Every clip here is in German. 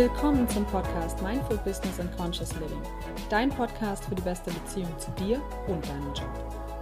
Willkommen zum Podcast Mindful Business and Conscious Living. Dein Podcast für die beste Beziehung zu dir und deinem Job.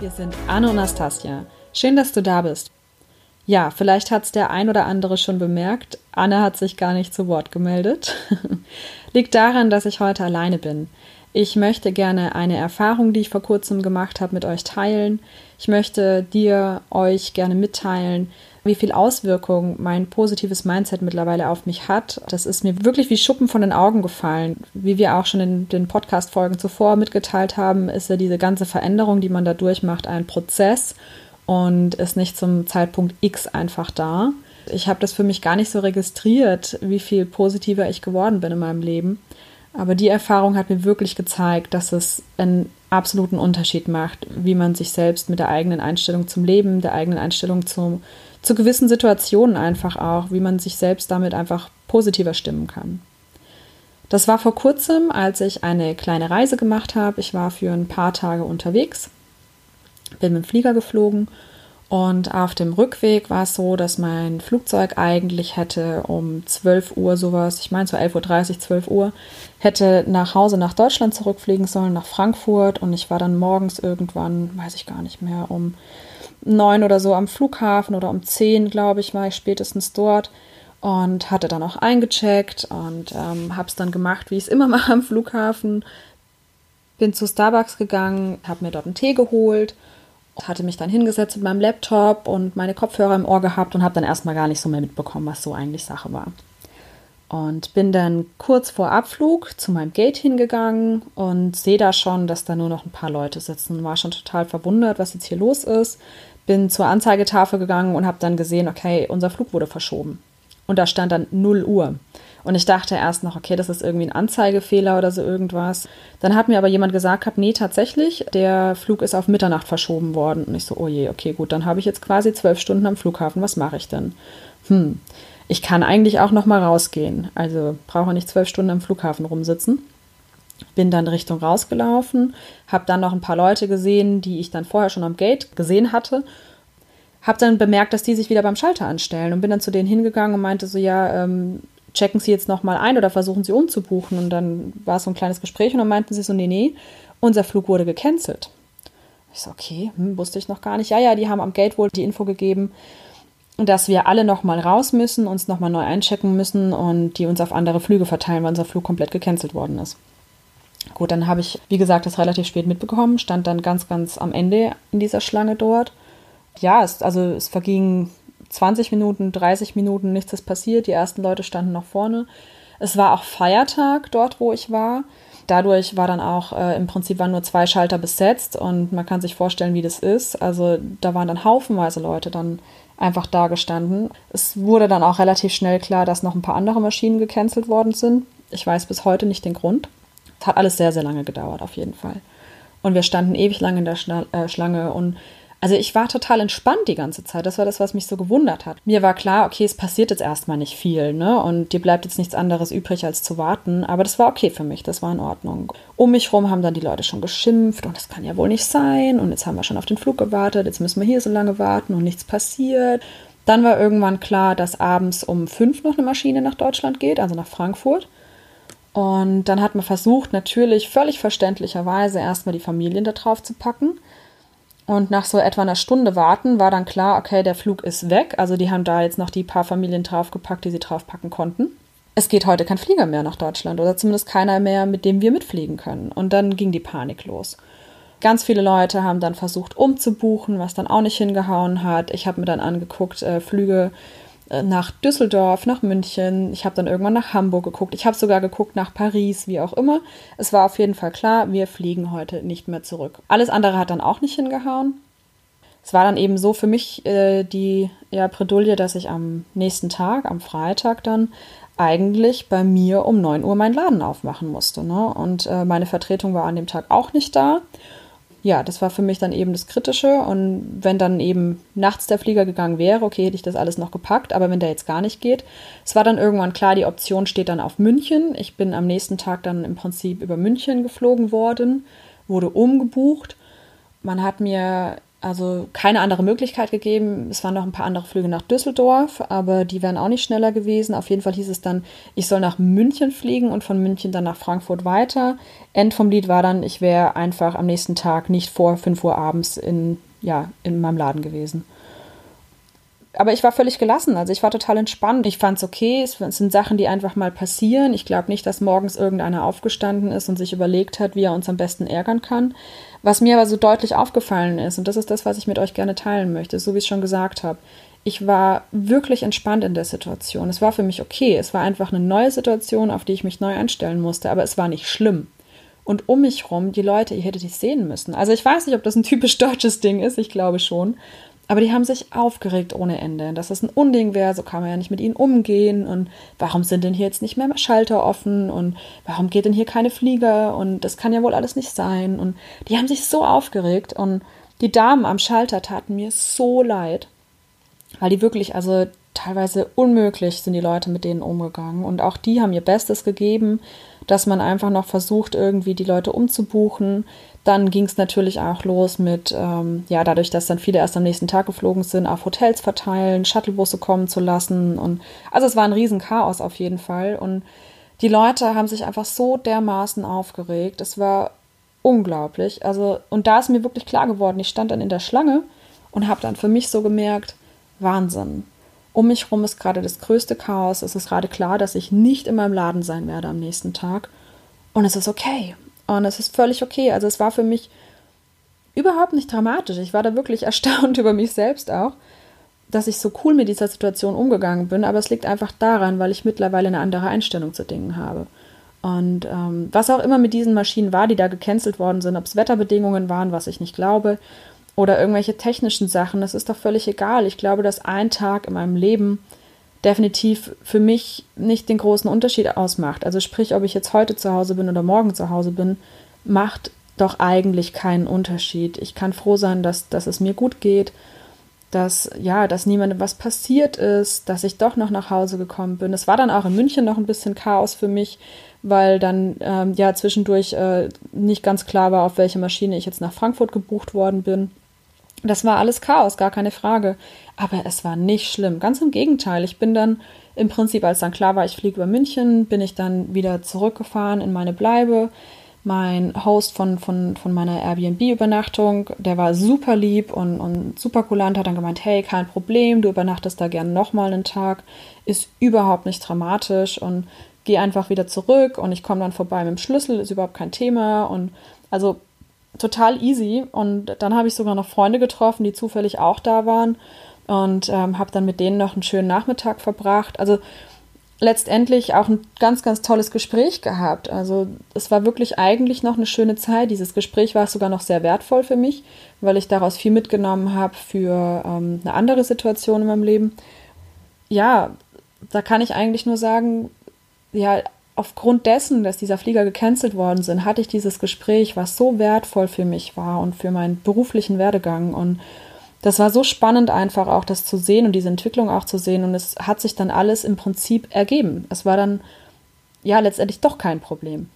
Wir sind Anne und Nastasia. Schön, dass du da bist. Ja, vielleicht hat es der ein oder andere schon bemerkt. Anne hat sich gar nicht zu Wort gemeldet. Liegt daran, dass ich heute alleine bin. Ich möchte gerne eine Erfahrung, die ich vor kurzem gemacht habe, mit euch teilen. Ich möchte dir, euch gerne mitteilen, wie viel Auswirkung mein positives Mindset mittlerweile auf mich hat. Das ist mir wirklich wie Schuppen von den Augen gefallen. Wie wir auch schon in den Podcast-Folgen zuvor mitgeteilt haben, ist ja diese ganze Veränderung, die man da durchmacht, ein Prozess und ist nicht zum Zeitpunkt X einfach da. Ich habe das für mich gar nicht so registriert, wie viel positiver ich geworden bin in meinem Leben. Aber die Erfahrung hat mir wirklich gezeigt, dass es einen absoluten Unterschied macht, wie man sich selbst mit der eigenen Einstellung zum Leben, der eigenen Einstellung zum, zu gewissen Situationen einfach auch, wie man sich selbst damit einfach positiver stimmen kann. Das war vor kurzem, als ich eine kleine Reise gemacht habe. Ich war für ein paar Tage unterwegs, bin mit dem Flieger geflogen und auf dem Rückweg war es so, dass mein Flugzeug eigentlich hätte um 12 Uhr sowas, ich meine so 11.30 Uhr, 12 Uhr, hätte nach Hause nach Deutschland zurückfliegen sollen, nach Frankfurt. Und ich war dann morgens irgendwann, weiß ich gar nicht mehr, um neun oder so am Flughafen oder um zehn, glaube ich, war ich spätestens dort und hatte dann auch eingecheckt und ähm, habe es dann gemacht, wie ich es immer mache am Flughafen. Bin zu Starbucks gegangen, habe mir dort einen Tee geholt, hatte mich dann hingesetzt mit meinem Laptop und meine Kopfhörer im Ohr gehabt und habe dann erstmal gar nicht so mehr mitbekommen, was so eigentlich Sache war. Und bin dann kurz vor Abflug zu meinem Gate hingegangen und sehe da schon, dass da nur noch ein paar Leute sitzen. War schon total verwundert, was jetzt hier los ist. Bin zur Anzeigetafel gegangen und habe dann gesehen, okay, unser Flug wurde verschoben. Und da stand dann 0 Uhr. Und ich dachte erst noch, okay, das ist irgendwie ein Anzeigefehler oder so irgendwas. Dann hat mir aber jemand gesagt, gehabt, nee, tatsächlich, der Flug ist auf Mitternacht verschoben worden. Und ich so, oh je, okay, gut, dann habe ich jetzt quasi zwölf Stunden am Flughafen. Was mache ich denn? Hm, ich kann eigentlich auch noch mal rausgehen. Also brauche nicht zwölf Stunden am Flughafen rumsitzen. Bin dann Richtung rausgelaufen, habe dann noch ein paar Leute gesehen, die ich dann vorher schon am Gate gesehen hatte. Habe dann bemerkt, dass die sich wieder beim Schalter anstellen und bin dann zu denen hingegangen und meinte so, ja, ähm, checken Sie jetzt noch mal ein oder versuchen Sie umzubuchen. Und dann war es so ein kleines Gespräch und dann meinten sie so, nee, nee, unser Flug wurde gecancelt. Ich so, okay, hm, wusste ich noch gar nicht. Ja, ja, die haben am Gate wohl die Info gegeben dass wir alle nochmal raus müssen, uns nochmal neu einchecken müssen und die uns auf andere Flüge verteilen, weil unser Flug komplett gecancelt worden ist. Gut, dann habe ich, wie gesagt, das relativ spät mitbekommen, stand dann ganz, ganz am Ende in dieser Schlange dort. Ja, es, also es vergingen 20 Minuten, 30 Minuten, nichts ist passiert. Die ersten Leute standen noch vorne. Es war auch Feiertag dort, wo ich war. Dadurch war dann auch äh, im Prinzip waren nur zwei Schalter besetzt und man kann sich vorstellen, wie das ist. Also da waren dann haufenweise Leute dann einfach da gestanden. Es wurde dann auch relativ schnell klar, dass noch ein paar andere Maschinen gecancelt worden sind. Ich weiß bis heute nicht den Grund. Es hat alles sehr, sehr lange gedauert, auf jeden Fall. Und wir standen ewig lang in der Schla äh, Schlange und also ich war total entspannt die ganze Zeit. Das war das, was mich so gewundert hat. Mir war klar, okay, es passiert jetzt erstmal nicht viel, ne? Und dir bleibt jetzt nichts anderes übrig, als zu warten. Aber das war okay für mich, das war in Ordnung. Um mich rum haben dann die Leute schon geschimpft und das kann ja wohl nicht sein. Und jetzt haben wir schon auf den Flug gewartet, jetzt müssen wir hier so lange warten und nichts passiert. Dann war irgendwann klar, dass abends um fünf noch eine Maschine nach Deutschland geht, also nach Frankfurt. Und dann hat man versucht, natürlich völlig verständlicherweise erstmal die Familien da drauf zu packen. Und nach so etwa einer Stunde warten war dann klar, okay, der Flug ist weg. Also die haben da jetzt noch die paar Familien draufgepackt, die sie draufpacken konnten. Es geht heute kein Flieger mehr nach Deutschland oder zumindest keiner mehr, mit dem wir mitfliegen können. Und dann ging die Panik los. Ganz viele Leute haben dann versucht umzubuchen, was dann auch nicht hingehauen hat. Ich habe mir dann angeguckt, äh, Flüge nach Düsseldorf, nach München. Ich habe dann irgendwann nach Hamburg geguckt. Ich habe sogar geguckt nach Paris, wie auch immer. Es war auf jeden Fall klar, wir fliegen heute nicht mehr zurück. Alles andere hat dann auch nicht hingehauen. Es war dann eben so für mich äh, die ja, Bredouille, dass ich am nächsten Tag, am Freitag dann, eigentlich bei mir um 9 Uhr meinen Laden aufmachen musste. Ne? Und äh, meine Vertretung war an dem Tag auch nicht da ja, das war für mich dann eben das Kritische. Und wenn dann eben nachts der Flieger gegangen wäre, okay, hätte ich das alles noch gepackt. Aber wenn der jetzt gar nicht geht, es war dann irgendwann klar, die Option steht dann auf München. Ich bin am nächsten Tag dann im Prinzip über München geflogen worden, wurde umgebucht. Man hat mir also keine andere Möglichkeit gegeben. Es waren noch ein paar andere Flüge nach Düsseldorf, aber die wären auch nicht schneller gewesen. Auf jeden Fall hieß es dann, ich soll nach München fliegen und von München dann nach Frankfurt weiter. End vom Lied war dann, ich wäre einfach am nächsten Tag nicht vor 5 Uhr abends in, ja, in meinem Laden gewesen. Aber ich war völlig gelassen, also ich war total entspannt. Ich fand es okay, es sind Sachen, die einfach mal passieren. Ich glaube nicht, dass morgens irgendeiner aufgestanden ist und sich überlegt hat, wie er uns am besten ärgern kann. Was mir aber so deutlich aufgefallen ist, und das ist das, was ich mit euch gerne teilen möchte, so wie ich schon gesagt habe, ich war wirklich entspannt in der Situation. Es war für mich okay. Es war einfach eine neue Situation, auf die ich mich neu einstellen musste, aber es war nicht schlimm. Und um mich rum, die Leute, ihr hättet die sehen müssen. Also ich weiß nicht, ob das ein typisch deutsches Ding ist, ich glaube schon. Aber die haben sich aufgeregt ohne Ende, dass das ein Unding wäre, so kann man ja nicht mit ihnen umgehen. Und warum sind denn hier jetzt nicht mehr Schalter offen? Und warum geht denn hier keine Flieger? Und das kann ja wohl alles nicht sein. Und die haben sich so aufgeregt. Und die Damen am Schalter taten mir so leid, weil die wirklich, also teilweise unmöglich sind die Leute mit denen umgegangen. Und auch die haben ihr Bestes gegeben, dass man einfach noch versucht, irgendwie die Leute umzubuchen, dann ging es natürlich auch los mit, ähm, ja, dadurch, dass dann viele erst am nächsten Tag geflogen sind, auf Hotels verteilen, Shuttlebusse kommen zu lassen. Und also es war ein Riesenchaos auf jeden Fall. Und die Leute haben sich einfach so dermaßen aufgeregt. Es war unglaublich. Also, und da ist mir wirklich klar geworden, ich stand dann in der Schlange und habe dann für mich so gemerkt, Wahnsinn. Um mich herum ist gerade das größte Chaos. Es ist gerade klar, dass ich nicht in meinem Laden sein werde am nächsten Tag. Und es ist okay. Und es ist völlig okay. Also es war für mich überhaupt nicht dramatisch. Ich war da wirklich erstaunt über mich selbst auch, dass ich so cool mit dieser Situation umgegangen bin. Aber es liegt einfach daran, weil ich mittlerweile eine andere Einstellung zu Dingen habe. Und ähm, was auch immer mit diesen Maschinen war, die da gecancelt worden sind, ob es Wetterbedingungen waren, was ich nicht glaube, oder irgendwelche technischen Sachen, das ist doch völlig egal. Ich glaube, dass ein Tag in meinem Leben definitiv für mich nicht den großen Unterschied ausmacht. Also sprich, ob ich jetzt heute zu Hause bin oder morgen zu Hause bin, macht doch eigentlich keinen Unterschied. Ich kann froh sein, dass, dass es mir gut geht, dass ja, dass niemandem was passiert ist, dass ich doch noch nach Hause gekommen bin. Es war dann auch in München noch ein bisschen Chaos für mich, weil dann ähm, ja zwischendurch äh, nicht ganz klar war, auf welche Maschine ich jetzt nach Frankfurt gebucht worden bin. Das war alles Chaos, gar keine Frage. Aber es war nicht schlimm. Ganz im Gegenteil. Ich bin dann im Prinzip, als dann klar war, ich fliege über München, bin ich dann wieder zurückgefahren in meine Bleibe. Mein Host von, von, von meiner Airbnb-Übernachtung, der war super lieb und, und super kulant, hat dann gemeint, hey, kein Problem, du übernachtest da gerne nochmal einen Tag, ist überhaupt nicht dramatisch und geh einfach wieder zurück und ich komme dann vorbei mit dem Schlüssel, ist überhaupt kein Thema und also total easy. Und dann habe ich sogar noch Freunde getroffen, die zufällig auch da waren und ähm, habe dann mit denen noch einen schönen Nachmittag verbracht. Also letztendlich auch ein ganz, ganz tolles Gespräch gehabt. Also es war wirklich eigentlich noch eine schöne Zeit. Dieses Gespräch war sogar noch sehr wertvoll für mich, weil ich daraus viel mitgenommen habe für ähm, eine andere Situation in meinem Leben. Ja, da kann ich eigentlich nur sagen, ja, aufgrund dessen, dass dieser Flieger gecancelt worden sind, hatte ich dieses Gespräch, was so wertvoll für mich war und für meinen beruflichen Werdegang. Und das war so spannend einfach auch das zu sehen und diese Entwicklung auch zu sehen. Und es hat sich dann alles im Prinzip ergeben. Es war dann ja letztendlich doch kein Problem.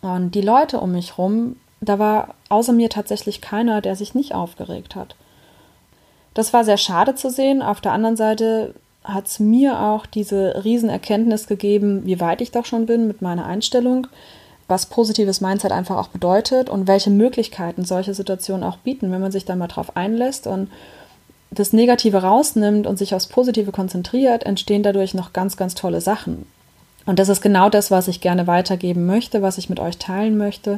Und die Leute um mich rum, da war außer mir tatsächlich keiner, der sich nicht aufgeregt hat. Das war sehr schade zu sehen. Auf der anderen Seite hat es mir auch diese Riesenerkenntnis gegeben, wie weit ich doch schon bin mit meiner Einstellung, was positives Mindset einfach auch bedeutet und welche Möglichkeiten solche Situationen auch bieten, wenn man sich da mal drauf einlässt und das Negative rausnimmt und sich aufs Positive konzentriert, entstehen dadurch noch ganz, ganz tolle Sachen. Und das ist genau das, was ich gerne weitergeben möchte, was ich mit euch teilen möchte.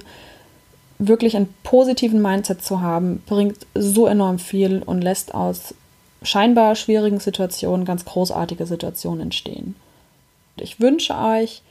Wirklich einen positiven Mindset zu haben, bringt so enorm viel und lässt aus scheinbar schwierigen Situationen ganz großartige Situationen entstehen. Ich wünsche euch,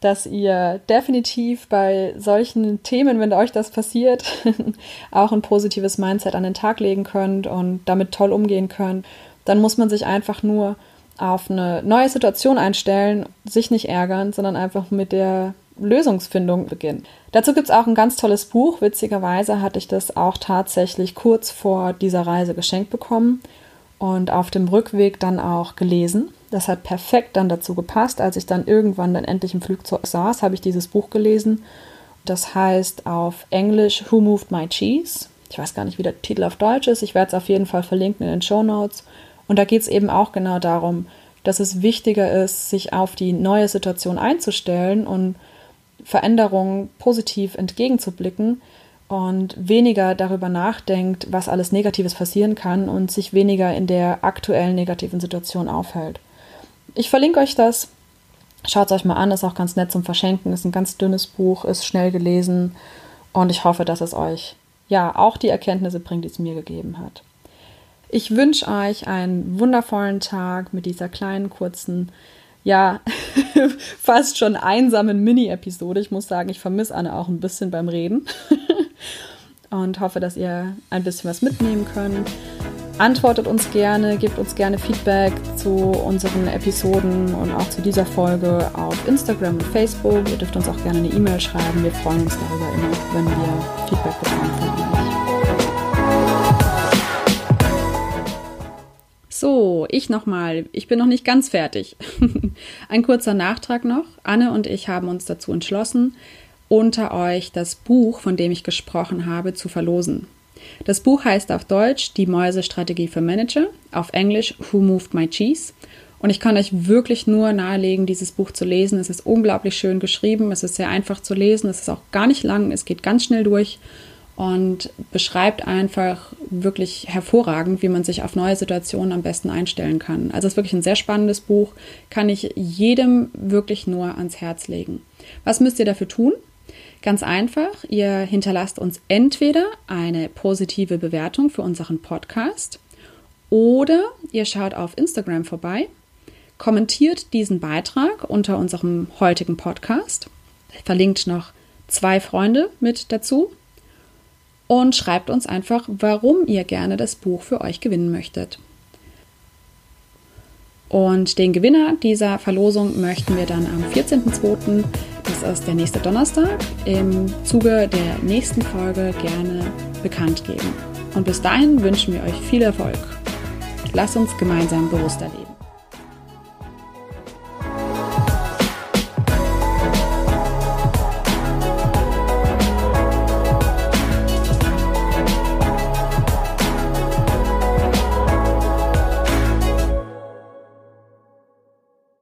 dass ihr definitiv bei solchen Themen, wenn euch das passiert, auch ein positives Mindset an den Tag legen könnt und damit toll umgehen könnt. Dann muss man sich einfach nur auf eine neue Situation einstellen, sich nicht ärgern, sondern einfach mit der Lösungsfindung beginnen. Dazu gibt es auch ein ganz tolles Buch. Witzigerweise hatte ich das auch tatsächlich kurz vor dieser Reise geschenkt bekommen und auf dem Rückweg dann auch gelesen. Das hat perfekt dann dazu gepasst. Als ich dann irgendwann dann endlich im Flugzeug saß, habe ich dieses Buch gelesen. Das heißt auf Englisch Who Moved My Cheese? Ich weiß gar nicht, wie der Titel auf Deutsch ist. Ich werde es auf jeden Fall verlinken in den Show Notes. Und da geht es eben auch genau darum, dass es wichtiger ist, sich auf die neue Situation einzustellen und Veränderungen positiv entgegenzublicken, und weniger darüber nachdenkt, was alles Negatives passieren kann und sich weniger in der aktuellen negativen Situation aufhält. Ich verlinke euch das. Schaut es euch mal an, ist auch ganz nett zum Verschenken, ist ein ganz dünnes Buch, ist schnell gelesen und ich hoffe, dass es euch ja auch die Erkenntnisse bringt, die es mir gegeben hat. Ich wünsche euch einen wundervollen Tag mit dieser kleinen, kurzen, ja, fast schon einsamen Mini-Episode. Ich muss sagen, ich vermisse Anne auch ein bisschen beim Reden. und hoffe, dass ihr ein bisschen was mitnehmen könnt. Antwortet uns gerne, gebt uns gerne Feedback zu unseren Episoden und auch zu dieser Folge auf Instagram und Facebook. Ihr dürft uns auch gerne eine E-Mail schreiben. Wir freuen uns darüber immer, wenn wir Feedback bekommen von euch. So, ich nochmal. Ich bin noch nicht ganz fertig. Ein kurzer Nachtrag noch. Anne und ich haben uns dazu entschlossen, unter euch das Buch, von dem ich gesprochen habe, zu verlosen. Das Buch heißt auf Deutsch Die Mäusestrategie für Manager, auf Englisch Who Moved My Cheese. Und ich kann euch wirklich nur nahelegen, dieses Buch zu lesen. Es ist unglaublich schön geschrieben, es ist sehr einfach zu lesen, es ist auch gar nicht lang, es geht ganz schnell durch und beschreibt einfach wirklich hervorragend, wie man sich auf neue Situationen am besten einstellen kann. Also es ist wirklich ein sehr spannendes Buch, kann ich jedem wirklich nur ans Herz legen. Was müsst ihr dafür tun? Ganz einfach, ihr hinterlasst uns entweder eine positive Bewertung für unseren Podcast oder ihr schaut auf Instagram vorbei, kommentiert diesen Beitrag unter unserem heutigen Podcast, verlinkt noch zwei Freunde mit dazu und schreibt uns einfach, warum ihr gerne das Buch für euch gewinnen möchtet. Und den Gewinner dieser Verlosung möchten wir dann am 14.02 das ist der nächste Donnerstag, im Zuge der nächsten Folge gerne bekannt geben. Und bis dahin wünschen wir euch viel Erfolg. Lasst uns gemeinsam bewusster leben.